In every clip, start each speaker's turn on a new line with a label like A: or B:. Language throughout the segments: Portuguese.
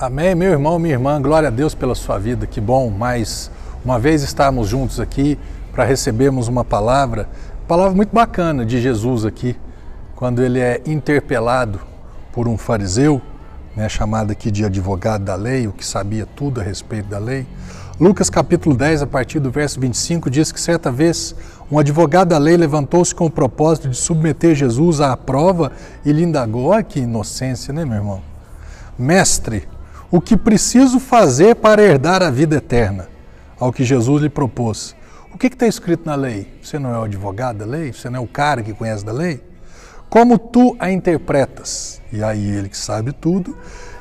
A: Amém, meu irmão, minha irmã, glória a Deus pela sua vida, que bom, mais uma vez estarmos juntos aqui para recebermos uma palavra, palavra muito bacana de Jesus aqui, quando ele é interpelado por um fariseu, né, chamado aqui de advogado da lei, o que sabia tudo a respeito da lei. Lucas capítulo 10, a partir do verso 25, diz que certa vez um advogado da lei levantou-se com o propósito de submeter Jesus à prova e lhe indagou, olha que inocência, né, meu irmão? Mestre, o que preciso fazer para herdar a vida eterna? Ao que Jesus lhe propôs. O que está escrito na lei? Você não é o advogado da lei? Você não é o cara que conhece da lei? Como tu a interpretas? E aí ele que sabe tudo.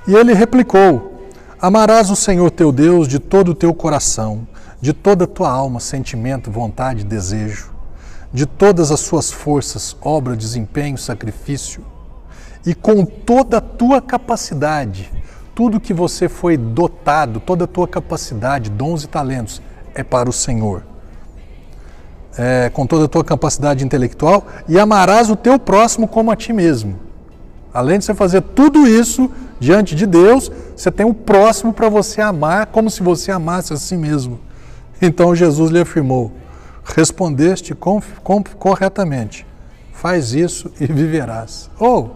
A: E ele replicou: Amarás o Senhor teu Deus de todo o teu coração, de toda a tua alma, sentimento, vontade, desejo, de todas as suas forças, obra, desempenho, sacrifício, e com toda a tua capacidade tudo que você foi dotado, toda a tua capacidade, dons e talentos, é para o Senhor. É, com toda a tua capacidade intelectual, e amarás o teu próximo como a ti mesmo. Além de você fazer tudo isso diante de Deus, você tem o próximo para você amar como se você amasse a si mesmo. Então Jesus lhe afirmou: Respondeste corretamente, faz isso e viverás. Ou,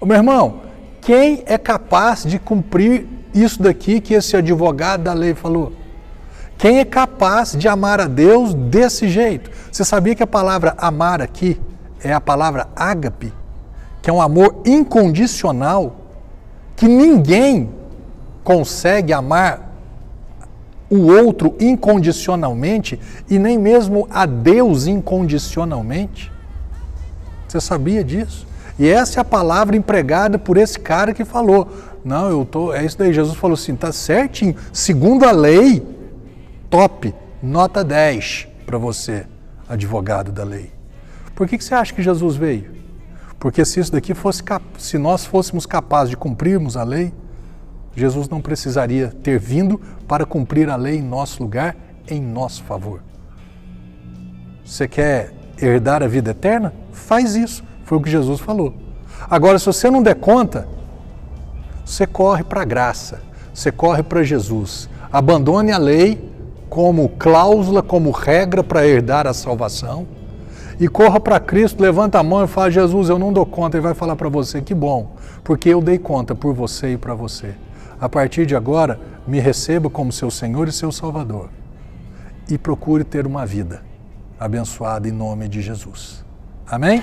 A: oh, meu irmão, quem é capaz de cumprir isso daqui que esse advogado da lei falou? Quem é capaz de amar a Deus desse jeito? Você sabia que a palavra amar aqui é a palavra ágape, que é um amor incondicional, que ninguém consegue amar o outro incondicionalmente e nem mesmo a Deus incondicionalmente? Você sabia disso? E essa é a palavra empregada por esse cara que falou. Não, eu tô. É isso daí. Jesus falou assim: tá certinho. Segundo a lei, top, nota 10 para você, advogado da lei. Por que, que você acha que Jesus veio? Porque se isso daqui fosse se nós fôssemos capazes de cumprirmos a lei, Jesus não precisaria ter vindo para cumprir a lei em nosso lugar, em nosso favor. Você quer herdar a vida eterna? Faz isso. Foi o que Jesus falou. Agora, se você não der conta, você corre para a graça, você corre para Jesus. Abandone a lei como cláusula, como regra para herdar a salvação. E corra para Cristo, levanta a mão e fala: Jesus, eu não dou conta. Ele vai falar para você: que bom, porque eu dei conta por você e para você. A partir de agora, me receba como seu Senhor e seu Salvador. E procure ter uma vida abençoada em nome de Jesus. Amém?